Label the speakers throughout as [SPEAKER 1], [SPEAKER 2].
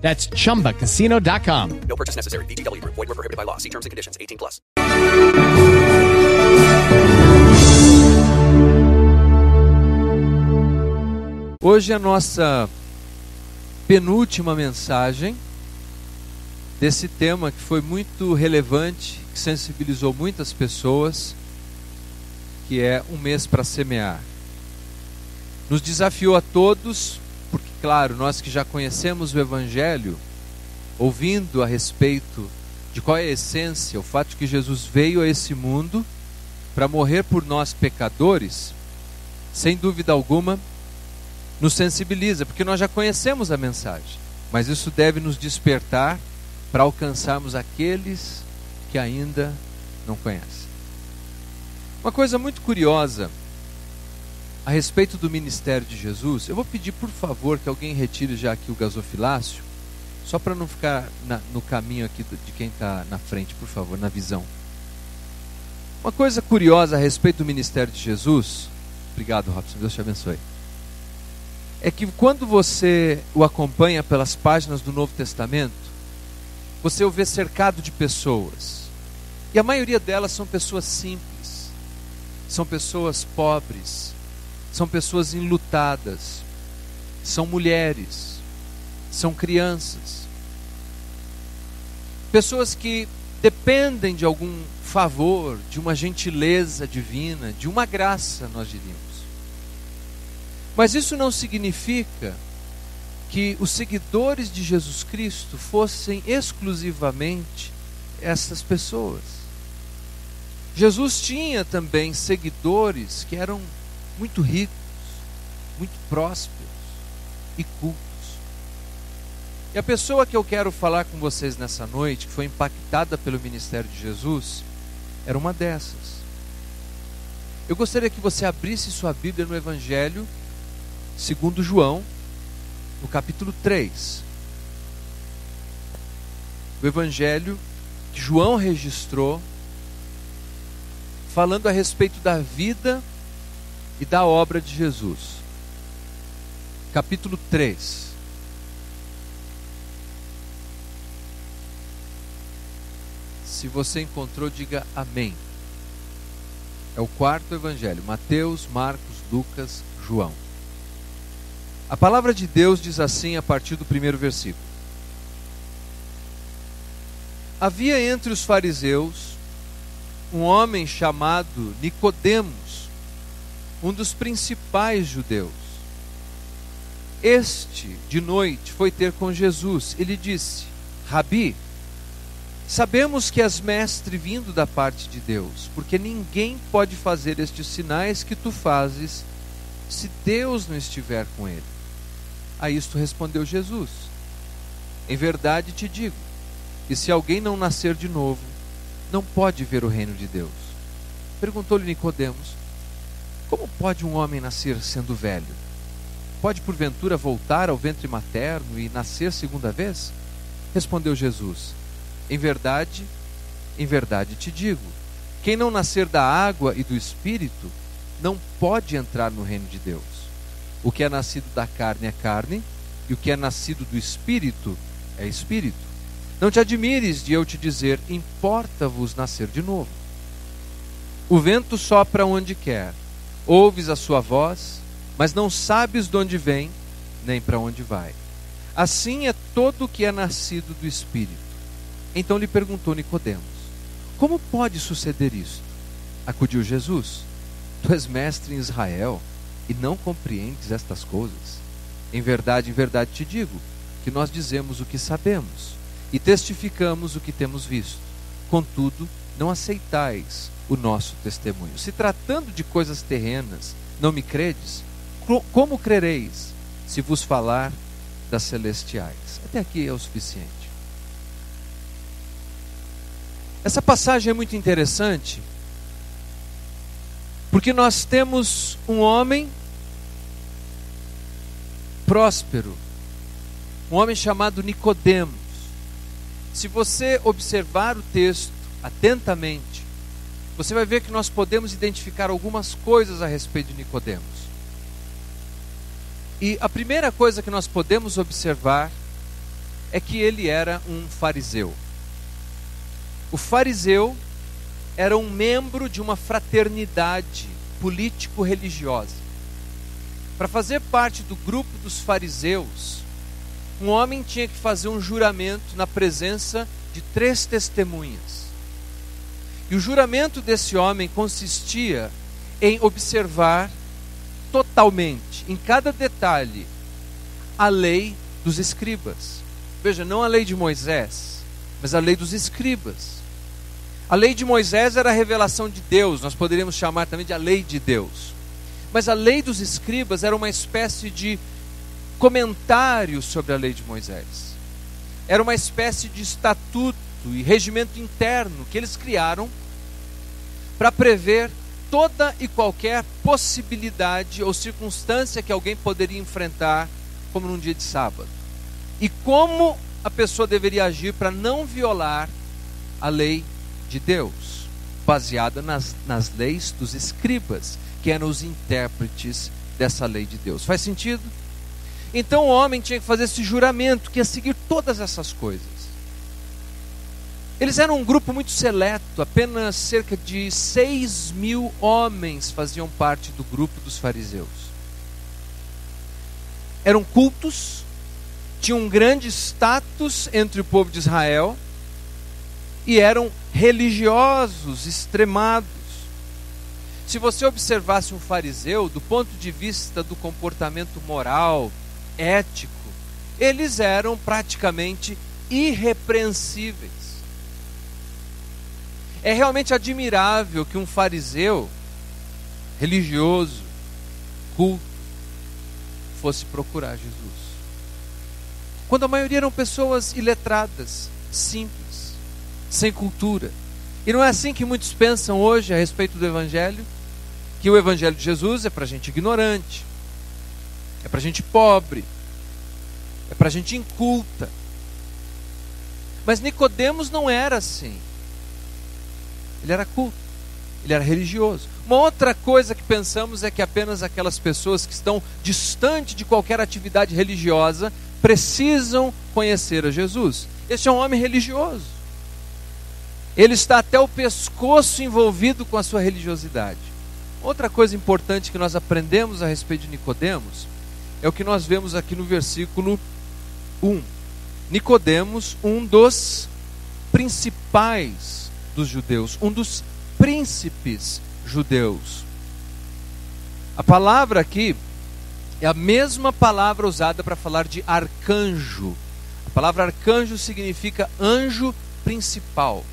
[SPEAKER 1] That's chumbacasino.com.
[SPEAKER 2] No purchase necessary. VGW Group. Void were prohibited by law. See terms and conditions. 18 plus.
[SPEAKER 3] Hoje é a nossa penúltima mensagem desse tema que foi muito relevante, que sensibilizou muitas pessoas, que é um mês para semear. Nos desafiou a todos, claro, nós que já conhecemos o evangelho, ouvindo a respeito de qual é a essência, o fato de que Jesus veio a esse mundo para morrer por nós pecadores, sem dúvida alguma, nos sensibiliza, porque nós já conhecemos a mensagem, mas isso deve nos despertar para alcançarmos aqueles que ainda não conhecem. Uma coisa muito curiosa a respeito do ministério de Jesus, eu vou pedir por favor que alguém retire já aqui o gasofilácio, só para não ficar na, no caminho aqui de quem está na frente, por favor, na visão. Uma coisa curiosa a respeito do ministério de Jesus, obrigado Robson, Deus te abençoe é que quando você o acompanha pelas páginas do Novo Testamento, você o vê cercado de pessoas. E a maioria delas são pessoas simples, são pessoas pobres, são pessoas enlutadas, são mulheres, são crianças. Pessoas que dependem de algum favor, de uma gentileza divina, de uma graça, nós diríamos. Mas isso não significa que os seguidores de Jesus Cristo fossem exclusivamente essas pessoas. Jesus tinha também seguidores que eram muito ricos, muito prósperos e cultos. E a pessoa que eu quero falar com vocês nessa noite, que foi impactada pelo ministério de Jesus, era uma dessas. Eu gostaria que você abrisse sua Bíblia no Evangelho segundo João, no capítulo 3. O evangelho que João registrou falando a respeito da vida e da obra de Jesus. Capítulo 3. Se você encontrou, diga amém. É o quarto evangelho: Mateus, Marcos, Lucas, João. A palavra de Deus diz assim a partir do primeiro versículo: Havia entre os fariseus um homem chamado Nicodemos, um dos principais judeus. Este, de noite, foi ter com Jesus. Ele disse: Rabi, sabemos que és mestre vindo da parte de Deus, porque ninguém pode fazer estes sinais que tu fazes se Deus não estiver com ele. A isto respondeu Jesus: Em verdade te digo, que se alguém não nascer de novo, não pode ver o reino de Deus. Perguntou-lhe Nicodemos: Como pode um homem nascer sendo velho? Pode porventura voltar ao ventre materno e nascer segunda vez? Respondeu Jesus: Em verdade, em verdade te digo, quem não nascer da água e do espírito não pode entrar no reino de Deus. O que é nascido da carne é carne, e o que é nascido do espírito é espírito. Não te admires de eu te dizer: importa-vos nascer de novo. O vento sopra onde quer, ouves a sua voz, mas não sabes de onde vem, nem para onde vai. Assim é todo o que é nascido do espírito. Então lhe perguntou Nicodemos: Como pode suceder isto? Acudiu Jesus: Tu és mestre em Israel e não compreendes estas coisas? Em verdade, em verdade te digo que nós dizemos o que sabemos e testificamos o que temos visto. Contudo, não aceitais o nosso testemunho. Se tratando de coisas terrenas, não me credes? Como crereis se vos falar das celestiais? Até aqui é o suficiente. Essa passagem é muito interessante, porque nós temos um homem próspero, um homem chamado Nicodemos. Se você observar o texto atentamente, você vai ver que nós podemos identificar algumas coisas a respeito de Nicodemos. E a primeira coisa que nós podemos observar é que ele era um fariseu. O fariseu era um membro de uma fraternidade político-religiosa. Para fazer parte do grupo dos fariseus, um homem tinha que fazer um juramento na presença de três testemunhas. E o juramento desse homem consistia em observar totalmente, em cada detalhe, a lei dos escribas. Veja, não a lei de Moisés, mas a lei dos escribas. A lei de Moisés era a revelação de Deus, nós poderíamos chamar também de a lei de Deus. Mas a lei dos escribas era uma espécie de comentário sobre a lei de Moisés. Era uma espécie de estatuto e regimento interno que eles criaram para prever toda e qualquer possibilidade ou circunstância que alguém poderia enfrentar, como num dia de sábado. E como a pessoa deveria agir para não violar a lei de Deus, baseada nas, nas leis dos escribas, que eram os intérpretes dessa lei de Deus. Faz sentido? Então o homem tinha que fazer esse juramento, que ia seguir todas essas coisas. Eles eram um grupo muito seleto, apenas cerca de 6 mil homens faziam parte do grupo dos fariseus. Eram cultos, tinham um grande status entre o povo de Israel e eram religiosos extremados. Se você observasse um fariseu do ponto de vista do comportamento moral, ético, eles eram praticamente irrepreensíveis. É realmente admirável que um fariseu religioso, culto, fosse procurar Jesus. Quando a maioria eram pessoas iletradas, simples, sem cultura. E não é assim que muitos pensam hoje a respeito do Evangelho? Que o Evangelho de Jesus é para gente ignorante, é para gente pobre, é para gente inculta. Mas Nicodemos não era assim. Ele era culto, ele era religioso. Uma outra coisa que pensamos é que apenas aquelas pessoas que estão distante de qualquer atividade religiosa precisam conhecer a Jesus. Este é um homem religioso. Ele está até o pescoço envolvido com a sua religiosidade. Outra coisa importante que nós aprendemos a respeito de Nicodemos é o que nós vemos aqui no versículo 1. Nicodemos, um dos principais dos judeus, um dos príncipes judeus. A palavra aqui é a mesma palavra usada para falar de arcanjo. A palavra arcanjo significa anjo principal.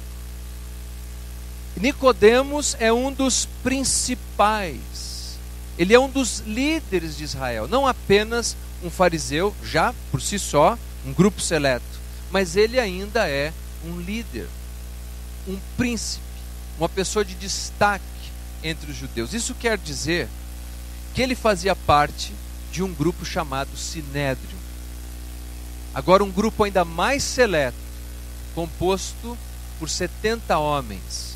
[SPEAKER 3] Nicodemos é um dos principais. Ele é um dos líderes de Israel, não apenas um fariseu, já por si só, um grupo seleto, mas ele ainda é um líder, um príncipe, uma pessoa de destaque entre os judeus. Isso quer dizer que ele fazia parte de um grupo chamado Sinédrio. Agora, um grupo ainda mais seleto, composto por 70 homens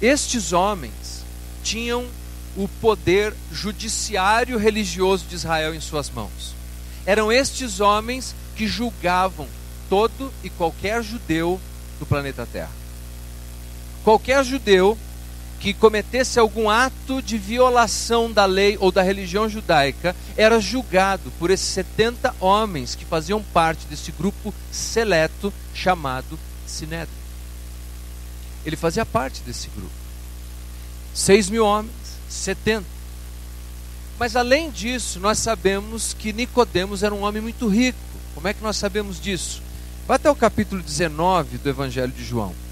[SPEAKER 3] estes homens tinham o poder judiciário religioso de Israel em suas mãos. Eram estes homens que julgavam todo e qualquer judeu do planeta Terra. Qualquer judeu que cometesse algum ato de violação da lei ou da religião judaica era julgado por esses 70 homens que faziam parte desse grupo seleto chamado Sinédrio. Ele fazia parte desse grupo. Seis mil homens, setenta. Mas além disso, nós sabemos que Nicodemos era um homem muito rico. Como é que nós sabemos disso? Vá até o capítulo 19 do Evangelho de João.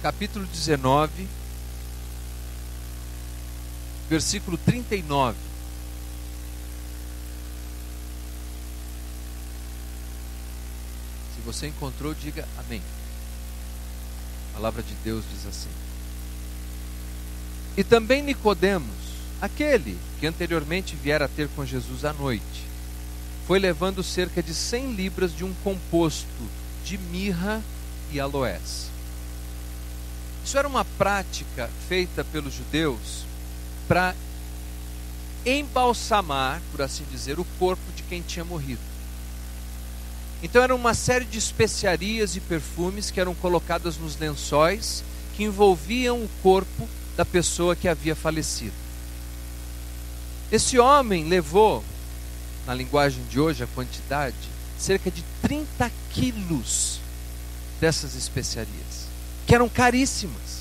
[SPEAKER 3] Capítulo 19, versículo 39. Se você encontrou, diga amém. A palavra de Deus diz assim. E também Nicodemos, aquele que anteriormente viera ter com Jesus à noite, foi levando cerca de 100 libras de um composto de mirra e aloés. Isso era uma prática feita pelos judeus para embalsamar, por assim dizer, o corpo de quem tinha morrido. Então era uma série de especiarias e perfumes que eram colocadas nos lençóis que envolviam o corpo da pessoa que havia falecido. Esse homem levou, na linguagem de hoje, a quantidade, cerca de 30 quilos dessas especiarias, que eram caríssimas.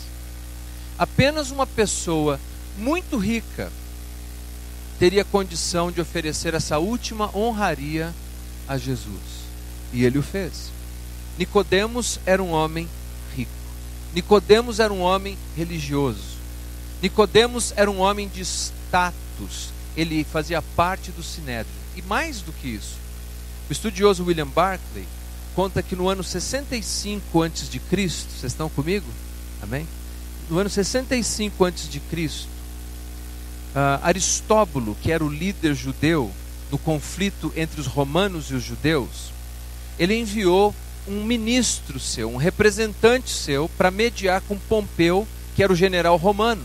[SPEAKER 3] Apenas uma pessoa muito rica teria condição de oferecer essa última honraria a Jesus. E ele o fez. Nicodemos era um homem rico. Nicodemos era um homem religioso. Nicodemos era um homem de status. Ele fazia parte do sinédrio. E mais do que isso, o estudioso William Barclay conta que no ano 65 antes de Cristo, vocês estão comigo? Amém? No ano 65 antes de Cristo, uh, Aristóbulo, que era o líder judeu no conflito entre os romanos e os judeus, ele enviou um ministro seu, um representante seu, para mediar com Pompeu, que era o general romano.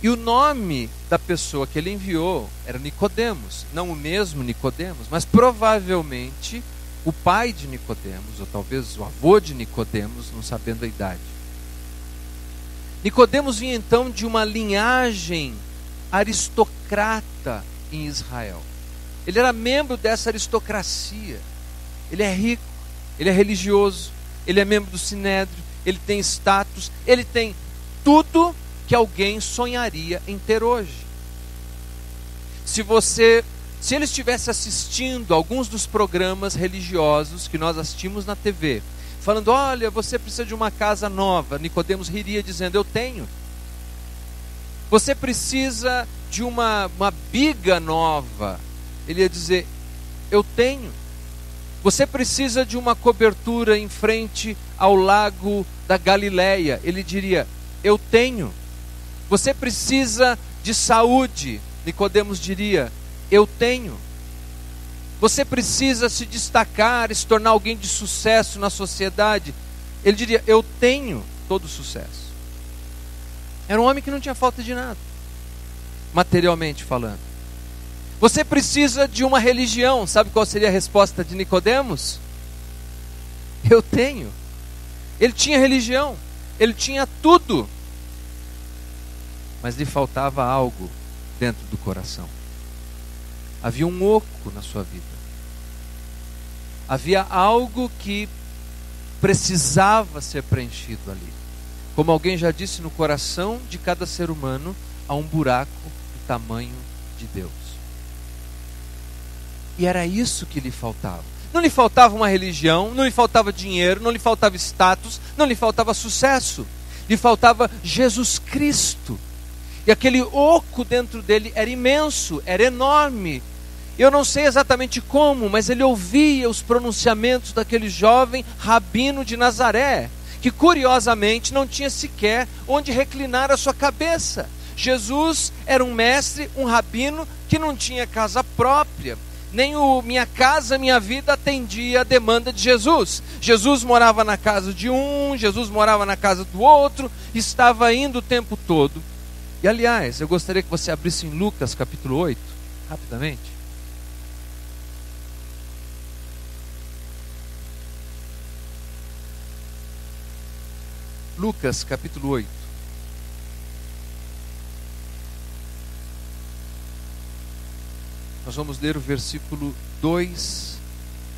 [SPEAKER 3] E o nome da pessoa que ele enviou era Nicodemos, não o mesmo Nicodemos, mas provavelmente o pai de Nicodemos, ou talvez o avô de Nicodemos, não sabendo a idade. Nicodemos vinha então de uma linhagem aristocrata em Israel. Ele era membro dessa aristocracia. Ele é rico, ele é religioso, ele é membro do sinédrio, ele tem status, ele tem tudo que alguém sonharia em ter hoje. Se você, se ele estivesse assistindo alguns dos programas religiosos que nós assistimos na TV, falando: "Olha, você precisa de uma casa nova", Nicodemos riria dizendo: "Eu tenho". Você precisa de uma, uma biga nova. Ele ia dizer: Eu tenho. Você precisa de uma cobertura em frente ao lago da Galileia. Ele diria: Eu tenho. Você precisa de saúde. Nicodemos diria: Eu tenho. Você precisa se destacar, se tornar alguém de sucesso na sociedade. Ele diria: Eu tenho todo o sucesso. Era um homem que não tinha falta de nada, materialmente falando. Você precisa de uma religião. Sabe qual seria a resposta de Nicodemos? Eu tenho. Ele tinha religião, ele tinha tudo. Mas lhe faltava algo dentro do coração. Havia um oco na sua vida. Havia algo que precisava ser preenchido ali. Como alguém já disse, no coração de cada ser humano há um buraco do tamanho de Deus. E era isso que lhe faltava. Não lhe faltava uma religião, não lhe faltava dinheiro, não lhe faltava status, não lhe faltava sucesso. Lhe faltava Jesus Cristo. E aquele oco dentro dele era imenso, era enorme. Eu não sei exatamente como, mas ele ouvia os pronunciamentos daquele jovem rabino de Nazaré, que curiosamente não tinha sequer onde reclinar a sua cabeça. Jesus era um mestre, um rabino que não tinha casa própria nem o Minha Casa Minha Vida atendia a demanda de Jesus. Jesus morava na casa de um, Jesus morava na casa do outro, estava indo o tempo todo. E aliás, eu gostaria que você abrisse em Lucas capítulo 8, rapidamente. Lucas capítulo 8. Nós vamos ler o versículo 2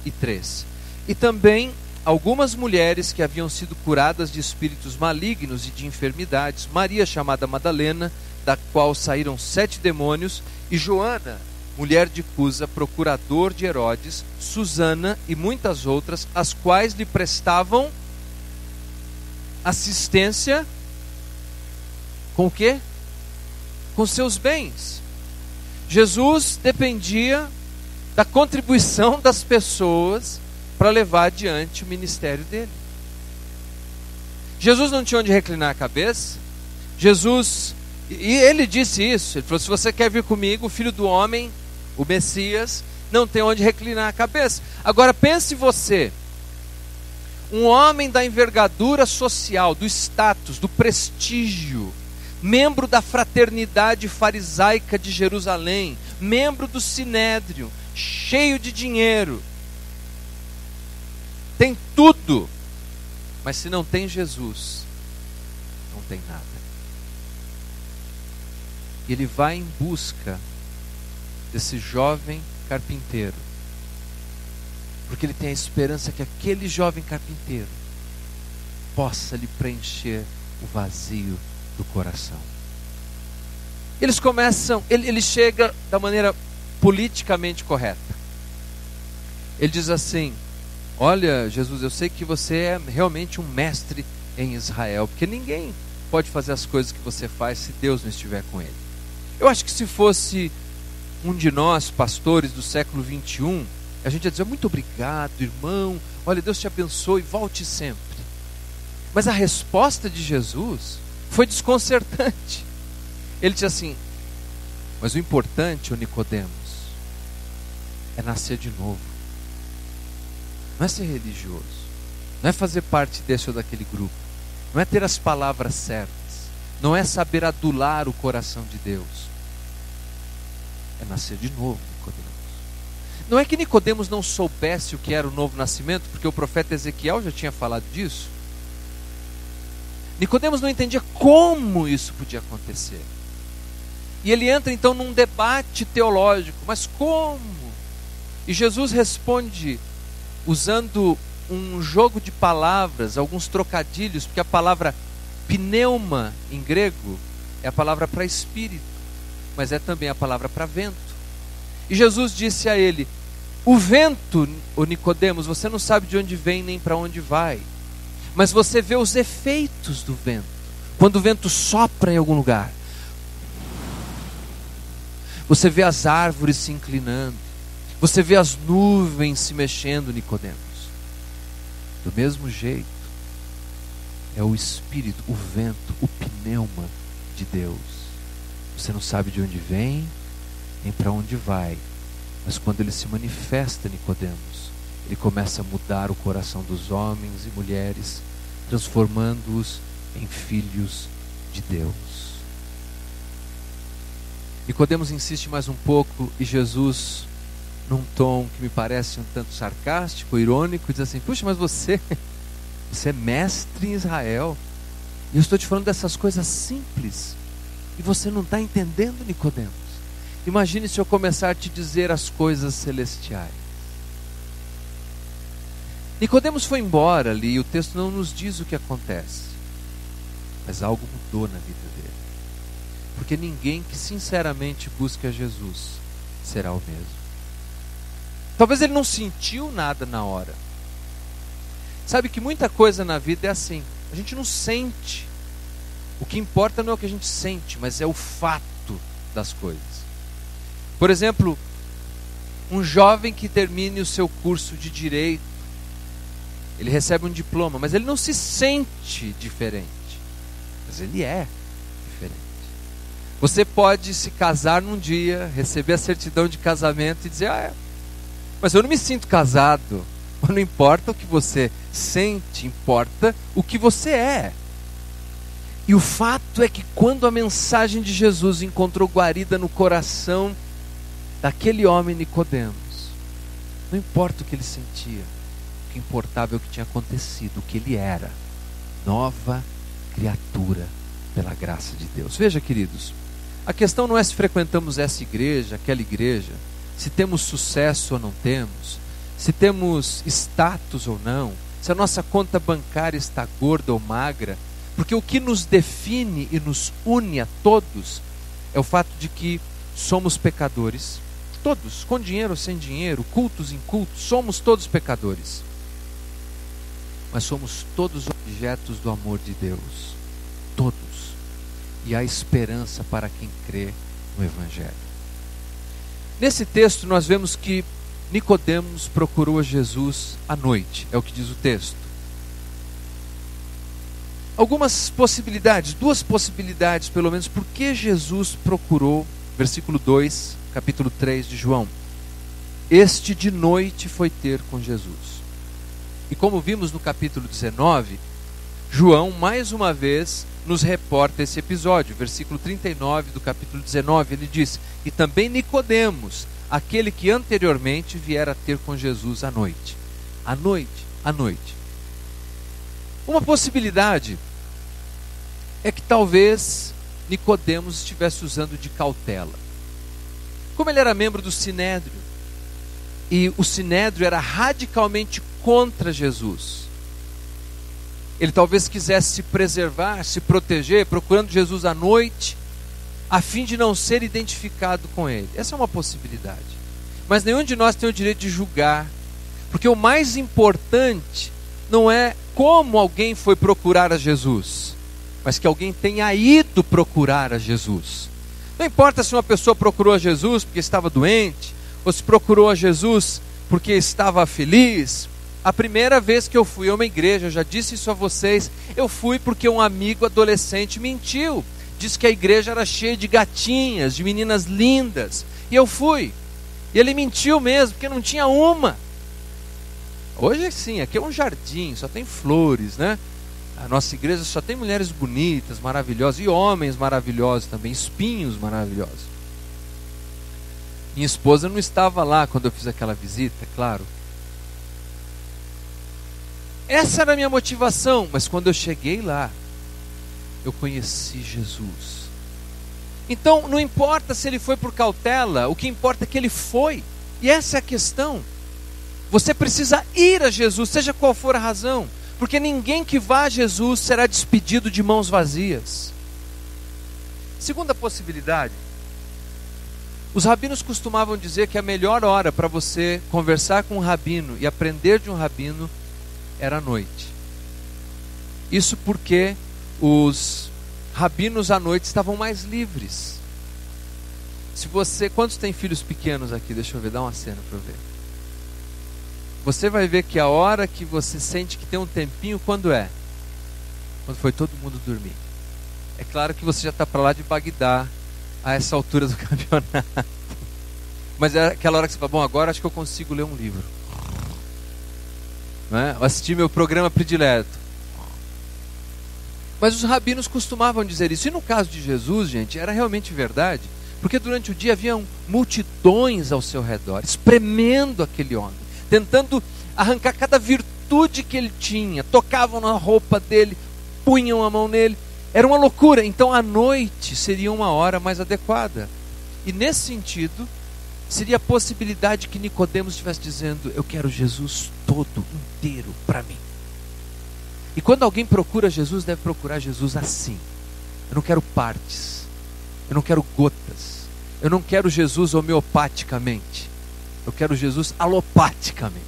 [SPEAKER 3] e 3. E também algumas mulheres que haviam sido curadas de espíritos malignos e de enfermidades, Maria chamada Madalena, da qual saíram sete demônios, e Joana, mulher de Cusa, procurador de Herodes, Susana e muitas outras, as quais lhe prestavam assistência com o quê? Com seus bens. Jesus dependia da contribuição das pessoas para levar adiante o ministério dele. Jesus não tinha onde reclinar a cabeça. Jesus, e ele disse isso: ele falou, se você quer vir comigo, o filho do homem, o Messias, não tem onde reclinar a cabeça. Agora pense você, um homem da envergadura social, do status, do prestígio, membro da fraternidade farisaica de Jerusalém, membro do sinédrio, cheio de dinheiro, tem tudo, mas se não tem Jesus, não tem nada. Ele vai em busca desse jovem carpinteiro, porque ele tem a esperança que aquele jovem carpinteiro possa lhe preencher o vazio do coração. Eles começam, ele, ele chega da maneira politicamente correta. Ele diz assim: Olha, Jesus, eu sei que você é realmente um mestre em Israel, porque ninguém pode fazer as coisas que você faz se Deus não estiver com ele. Eu acho que se fosse um de nós, pastores do século 21, a gente ia dizer muito obrigado, irmão. Olha, Deus te abençoe, volte sempre. Mas a resposta de Jesus foi desconcertante. Ele disse assim: Mas o importante, o Nicodemos, é nascer de novo. Não é ser religioso, não é fazer parte desse ou daquele grupo, não é ter as palavras certas, não é saber adular o coração de Deus. É nascer de novo. Não é que Nicodemos não soubesse o que era o novo nascimento, porque o profeta Ezequiel já tinha falado disso. Nicodemos não entendia como isso podia acontecer. E ele entra então num debate teológico, mas como? E Jesus responde usando um jogo de palavras, alguns trocadilhos, porque a palavra pneuma em grego é a palavra para espírito, mas é também a palavra para vento. E Jesus disse a ele: O vento, o Nicodemos, você não sabe de onde vem nem para onde vai mas você vê os efeitos do vento. Quando o vento sopra em algum lugar, você vê as árvores se inclinando, você vê as nuvens se mexendo, Nicodemos. Do mesmo jeito, é o espírito, o vento, o pneuma de Deus. Você não sabe de onde vem, nem para onde vai, mas quando ele se manifesta, Nicodemos, ele começa a mudar o coração dos homens e mulheres, transformando-os em filhos de Deus. Nicodemos insiste mais um pouco e Jesus, num tom que me parece um tanto sarcástico, irônico, diz assim: Puxa, mas você, você é mestre em Israel. E eu estou te falando dessas coisas simples. E você não está entendendo, Nicodemos. Imagine se eu começar a te dizer as coisas celestiais. Nicodemos foi embora ali e o texto não nos diz o que acontece. Mas algo mudou na vida dele. Porque ninguém que sinceramente busca Jesus será o mesmo. Talvez ele não sentiu nada na hora. Sabe que muita coisa na vida é assim. A gente não sente. O que importa não é o que a gente sente, mas é o fato das coisas. Por exemplo, um jovem que termine o seu curso de direito ele recebe um diploma, mas ele não se sente diferente. Mas ele é diferente. Você pode se casar num dia, receber a certidão de casamento e dizer: Ah, é, mas eu não me sinto casado. Mas não importa o que você sente, importa o que você é. E o fato é que quando a mensagem de Jesus encontrou guarida no coração daquele homem Nicodemos, não importa o que ele sentia, que importava é o que tinha acontecido, o que ele era. Nova criatura pela graça de Deus. Veja, queridos, a questão não é se frequentamos essa igreja, aquela igreja, se temos sucesso ou não temos, se temos status ou não, se a nossa conta bancária está gorda ou magra, porque o que nos define e nos une a todos é o fato de que somos pecadores, todos, com dinheiro ou sem dinheiro, cultos, incultos, somos todos pecadores mas somos todos objetos do amor de Deus. Todos. E há esperança para quem crê no Evangelho. Nesse texto, nós vemos que Nicodemos procurou a Jesus à noite, é o que diz o texto. Algumas possibilidades, duas possibilidades pelo menos, por que Jesus procurou, versículo 2, capítulo 3 de João. Este de noite foi ter com Jesus. E como vimos no capítulo 19, João mais uma vez nos reporta esse episódio, versículo 39 do capítulo 19, ele diz: "E também Nicodemos, aquele que anteriormente viera ter com Jesus à noite. À noite, à noite. Uma possibilidade é que talvez Nicodemos estivesse usando de cautela. Como ele era membro do Sinédrio, e o Sinédrio era radicalmente contra Jesus. Ele talvez quisesse se preservar, se proteger, procurando Jesus à noite, a fim de não ser identificado com ele. Essa é uma possibilidade. Mas nenhum de nós tem o direito de julgar, porque o mais importante não é como alguém foi procurar a Jesus, mas que alguém tenha ido procurar a Jesus. Não importa se uma pessoa procurou a Jesus porque estava doente, ou se procurou a Jesus porque estava feliz. A primeira vez que eu fui a uma igreja, eu já disse isso a vocês, eu fui porque um amigo adolescente mentiu disse que a igreja era cheia de gatinhas, de meninas lindas. E eu fui. E ele mentiu mesmo, porque não tinha uma. Hoje sim, aqui é um jardim, só tem flores, né? A nossa igreja só tem mulheres bonitas, maravilhosas, e homens maravilhosos também, espinhos maravilhosos. Minha esposa não estava lá quando eu fiz aquela visita, é claro. Essa era a minha motivação, mas quando eu cheguei lá, eu conheci Jesus. Então, não importa se ele foi por cautela, o que importa é que ele foi. E essa é a questão. Você precisa ir a Jesus, seja qual for a razão, porque ninguém que vá a Jesus será despedido de mãos vazias. Segunda possibilidade, os rabinos costumavam dizer que a melhor hora para você conversar com um rabino e aprender de um rabino era à noite. Isso porque os rabinos à noite estavam mais livres. Se você, quantos tem filhos pequenos aqui? Deixa eu ver, dá uma cena para eu ver. Você vai ver que a hora que você sente que tem um tempinho, quando é? Quando foi todo mundo dormir. É claro que você já está para lá de Bagdá a essa altura do campeonato. Mas é aquela hora que você fala, bom, agora acho que eu consigo ler um livro. Não é? Assistir meu programa predileto. Mas os rabinos costumavam dizer isso. E no caso de Jesus, gente, era realmente verdade. Porque durante o dia haviam multidões ao seu redor, espremendo aquele homem, tentando arrancar cada virtude que ele tinha, tocavam na roupa dele, punham a mão nele. Era uma loucura. Então a noite seria uma hora mais adequada. E nesse sentido, seria a possibilidade que Nicodemos estivesse dizendo: Eu quero Jesus todo, inteiro para mim. E quando alguém procura Jesus, deve procurar Jesus assim. Eu não quero partes. Eu não quero gotas. Eu não quero Jesus homeopaticamente. Eu quero Jesus alopaticamente.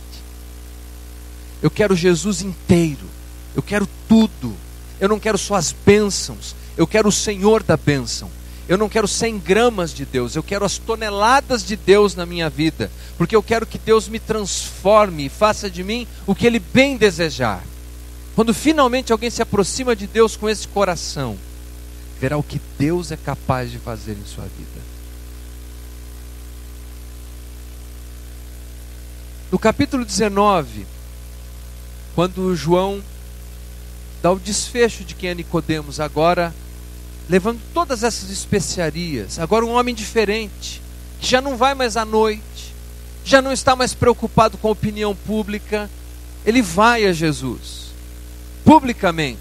[SPEAKER 3] Eu quero Jesus inteiro. Eu quero tudo. Eu não quero só as bênçãos. Eu quero o Senhor da bênção. Eu não quero 100 gramas de Deus. Eu quero as toneladas de Deus na minha vida. Porque eu quero que Deus me transforme e faça de mim o que Ele bem desejar. Quando finalmente alguém se aproxima de Deus com esse coração, verá o que Deus é capaz de fazer em sua vida. No capítulo 19, quando João dá o desfecho de quem é Nicodemos, agora levando todas essas especiarias, agora um homem diferente, que já não vai mais à noite, já não está mais preocupado com a opinião pública, ele vai a Jesus publicamente,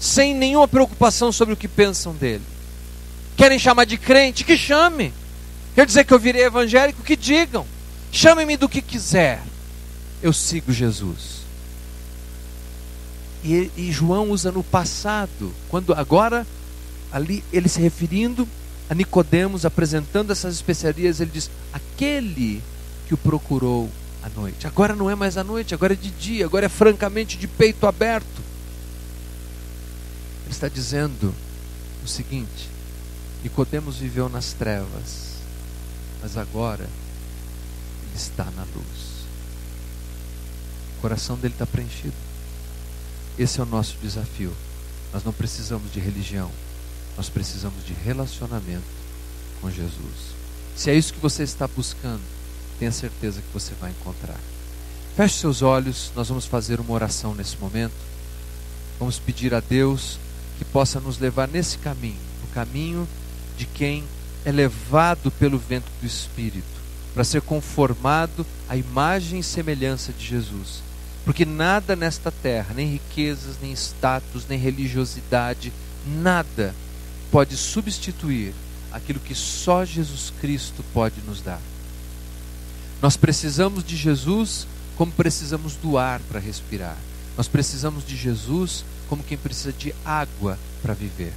[SPEAKER 3] sem nenhuma preocupação sobre o que pensam dele. Querem chamar de crente? Que chame. Quer dizer que eu virei evangélico? Que digam. Chame-me do que quiser. Eu sigo Jesus. E, e, João usa no passado, quando agora ali ele se referindo a Nicodemos, apresentando essas especiarias, ele diz: aquele que o procurou à noite. Agora não é mais à noite, agora é de dia, agora é francamente de peito aberto. Ele está dizendo o seguinte: Nicodemos viveu nas trevas, mas agora está na luz. O coração dele está preenchido. Esse é o nosso desafio. Nós não precisamos de religião, nós precisamos de relacionamento com Jesus. Se é isso que você está buscando, tenha certeza que você vai encontrar. Feche seus olhos, nós vamos fazer uma oração nesse momento. Vamos pedir a Deus que possa nos levar nesse caminho, o caminho de quem é levado pelo vento do Espírito, para ser conformado à imagem e semelhança de Jesus. Porque nada nesta terra, nem riquezas, nem status, nem religiosidade, nada pode substituir aquilo que só Jesus Cristo pode nos dar. Nós precisamos de Jesus como precisamos do ar para respirar. Nós precisamos de Jesus como quem precisa de água para viver.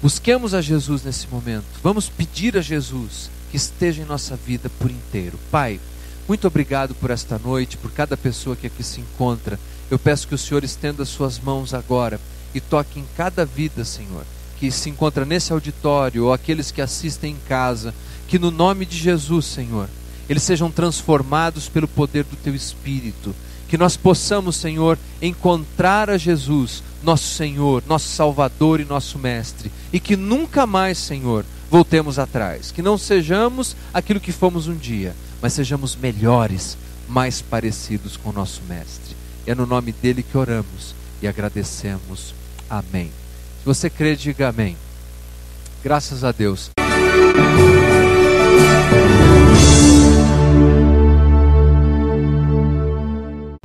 [SPEAKER 3] Busquemos a Jesus nesse momento. Vamos pedir a Jesus que esteja em nossa vida por inteiro. Pai, muito obrigado por esta noite, por cada pessoa que aqui se encontra. Eu peço que o Senhor estenda as suas mãos agora e toque em cada vida, Senhor, que se encontra nesse auditório ou aqueles que assistem em casa, que no nome de Jesus, Senhor, eles sejam transformados pelo poder do teu espírito, que nós possamos, Senhor, encontrar a Jesus, nosso Senhor, nosso Salvador e nosso mestre, e que nunca mais, Senhor, voltemos atrás, que não sejamos aquilo que fomos um dia, mas sejamos melhores, mais parecidos com o nosso mestre. É no nome dele que oramos e agradecemos. Amém. Se você crê, diga amém. Graças a Deus.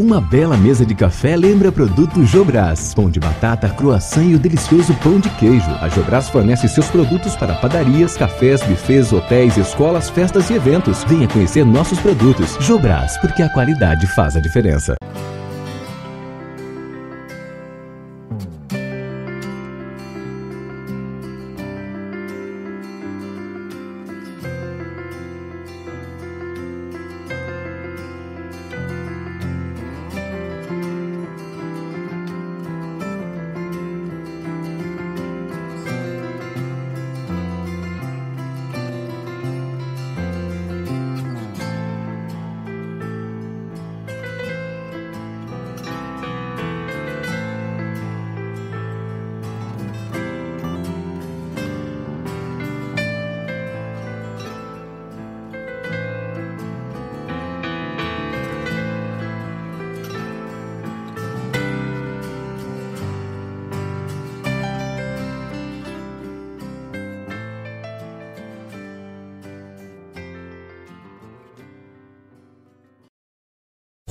[SPEAKER 4] Uma bela mesa de café lembra produto Jobras. Pão de batata, croissant e o delicioso pão de queijo. A Jobras fornece seus produtos para padarias, cafés, bufês, hotéis, escolas, festas e eventos. Venha conhecer nossos produtos. Jobras, porque a qualidade faz a diferença.